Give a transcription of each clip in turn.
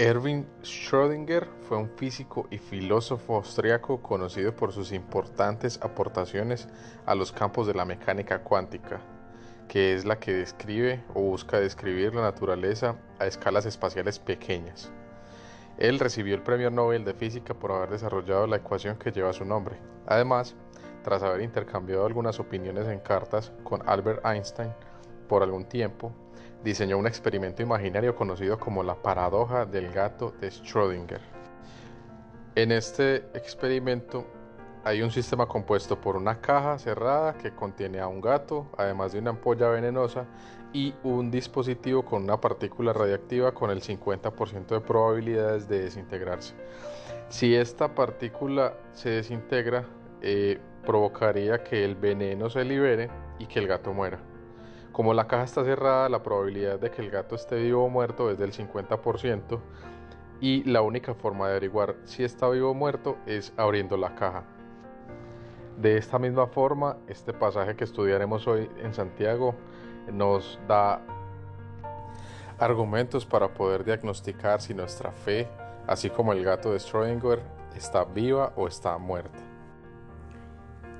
Erwin Schrödinger fue un físico y filósofo austriaco conocido por sus importantes aportaciones a los campos de la mecánica cuántica, que es la que describe o busca describir la naturaleza a escalas espaciales pequeñas. Él recibió el Premio Nobel de Física por haber desarrollado la ecuación que lleva su nombre. Además, tras haber intercambiado algunas opiniones en cartas con Albert Einstein por algún tiempo, diseñó un experimento imaginario conocido como la paradoja del gato de Schrödinger. En este experimento hay un sistema compuesto por una caja cerrada que contiene a un gato, además de una ampolla venenosa y un dispositivo con una partícula radiactiva con el 50% de probabilidades de desintegrarse. Si esta partícula se desintegra, eh, provocaría que el veneno se libere y que el gato muera. Como la caja está cerrada, la probabilidad de que el gato esté vivo o muerto es del 50% y la única forma de averiguar si está vivo o muerto es abriendo la caja. De esta misma forma, este pasaje que estudiaremos hoy en Santiago nos da argumentos para poder diagnosticar si nuestra fe, así como el gato de Schrödinger, está viva o está muerta.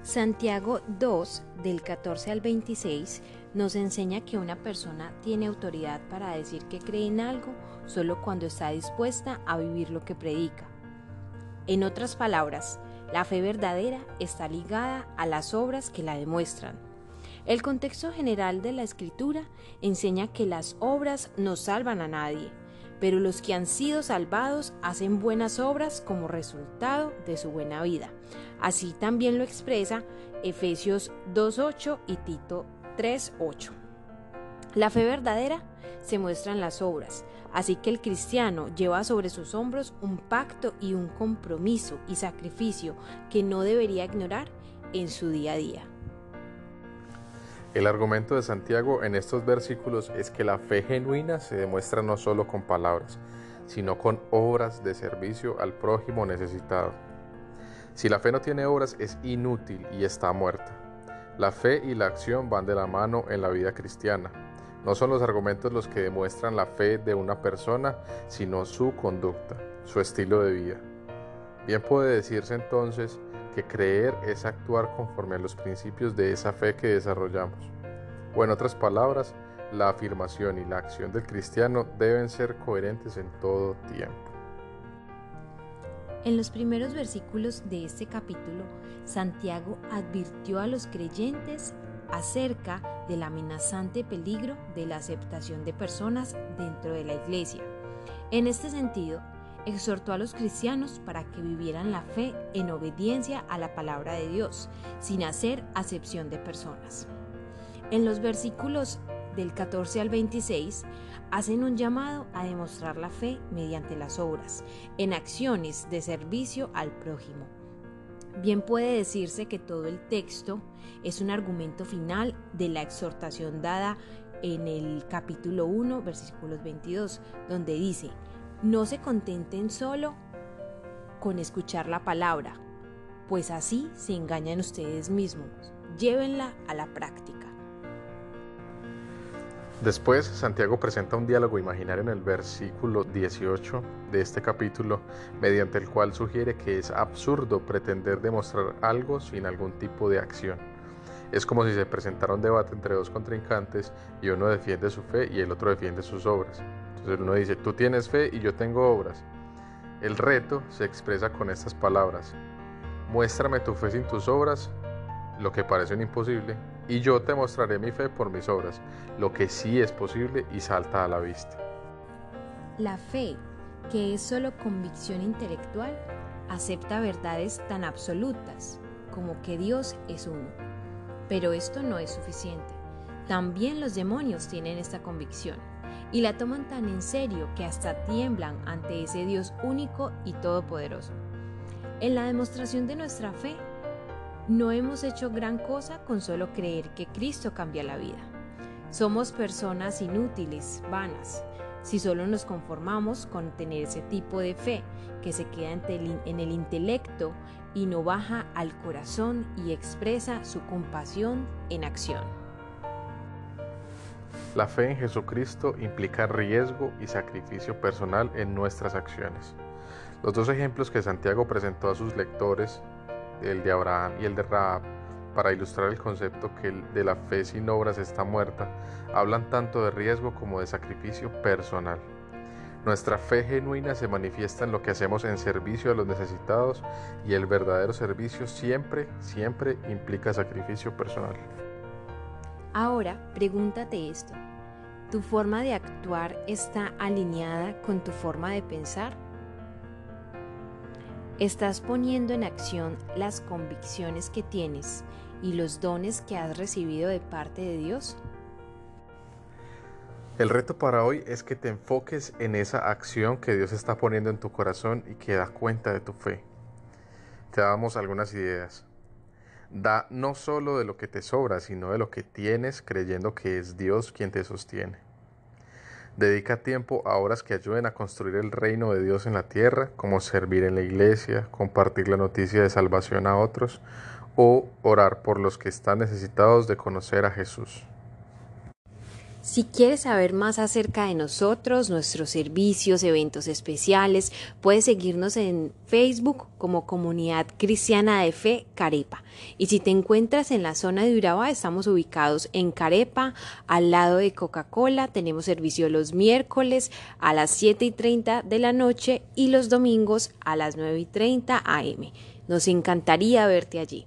Santiago 2, del 14 al 26, nos enseña que una persona tiene autoridad para decir que cree en algo solo cuando está dispuesta a vivir lo que predica. En otras palabras, la fe verdadera está ligada a las obras que la demuestran. El contexto general de la escritura enseña que las obras no salvan a nadie, pero los que han sido salvados hacen buenas obras como resultado de su buena vida. Así también lo expresa Efesios 2.8 y Tito 3.8. La fe verdadera se muestra en las obras, así que el cristiano lleva sobre sus hombros un pacto y un compromiso y sacrificio que no debería ignorar en su día a día. El argumento de Santiago en estos versículos es que la fe genuina se demuestra no solo con palabras, sino con obras de servicio al prójimo necesitado. Si la fe no tiene obras es inútil y está muerta. La fe y la acción van de la mano en la vida cristiana. No son los argumentos los que demuestran la fe de una persona, sino su conducta, su estilo de vida. Bien puede decirse entonces que creer es actuar conforme a los principios de esa fe que desarrollamos. O en otras palabras, la afirmación y la acción del cristiano deben ser coherentes en todo tiempo. En los primeros versículos de este capítulo, Santiago advirtió a los creyentes acerca del amenazante peligro de la aceptación de personas dentro de la iglesia. En este sentido, exhortó a los cristianos para que vivieran la fe en obediencia a la palabra de Dios, sin hacer acepción de personas. En los versículos del 14 al 26 hacen un llamado a demostrar la fe mediante las obras, en acciones de servicio al prójimo. Bien puede decirse que todo el texto es un argumento final de la exhortación dada en el capítulo 1, versículos 22, donde dice, no se contenten solo con escuchar la palabra, pues así se engañan ustedes mismos. Llévenla a la práctica. Después, Santiago presenta un diálogo imaginario en el versículo 18 de este capítulo, mediante el cual sugiere que es absurdo pretender demostrar algo sin algún tipo de acción. Es como si se presentara un debate entre dos contrincantes y uno defiende su fe y el otro defiende sus obras. Entonces uno dice, tú tienes fe y yo tengo obras. El reto se expresa con estas palabras. Muéstrame tu fe sin tus obras, lo que parece un imposible, y yo te mostraré mi fe por mis obras, lo que sí es posible y salta a la vista. La fe, que es solo convicción intelectual, acepta verdades tan absolutas como que Dios es uno. Pero esto no es suficiente. También los demonios tienen esta convicción y la toman tan en serio que hasta tiemblan ante ese Dios único y todopoderoso. En la demostración de nuestra fe, no hemos hecho gran cosa con solo creer que Cristo cambia la vida. Somos personas inútiles, vanas, si solo nos conformamos con tener ese tipo de fe que se queda en el intelecto y no baja al corazón y expresa su compasión en acción. La fe en Jesucristo implica riesgo y sacrificio personal en nuestras acciones. Los dos ejemplos que Santiago presentó a sus lectores, el de Abraham y el de Rahab, para ilustrar el concepto que de la fe sin obras está muerta, hablan tanto de riesgo como de sacrificio personal. Nuestra fe genuina se manifiesta en lo que hacemos en servicio a los necesitados y el verdadero servicio siempre, siempre implica sacrificio personal. Ahora, pregúntate esto. ¿Tu forma de actuar está alineada con tu forma de pensar? ¿Estás poniendo en acción las convicciones que tienes y los dones que has recibido de parte de Dios? El reto para hoy es que te enfoques en esa acción que Dios está poniendo en tu corazón y que da cuenta de tu fe. Te damos algunas ideas. Da no solo de lo que te sobra, sino de lo que tienes creyendo que es Dios quien te sostiene. Dedica tiempo a obras que ayuden a construir el reino de Dios en la tierra, como servir en la iglesia, compartir la noticia de salvación a otros o orar por los que están necesitados de conocer a Jesús. Si quieres saber más acerca de nosotros, nuestros servicios, eventos especiales, puedes seguirnos en Facebook como Comunidad Cristiana de Fe Carepa. Y si te encuentras en la zona de Urabá, estamos ubicados en Carepa, al lado de Coca-Cola. Tenemos servicio los miércoles a las 7 y 30 de la noche y los domingos a las 9 y 30 am. Nos encantaría verte allí.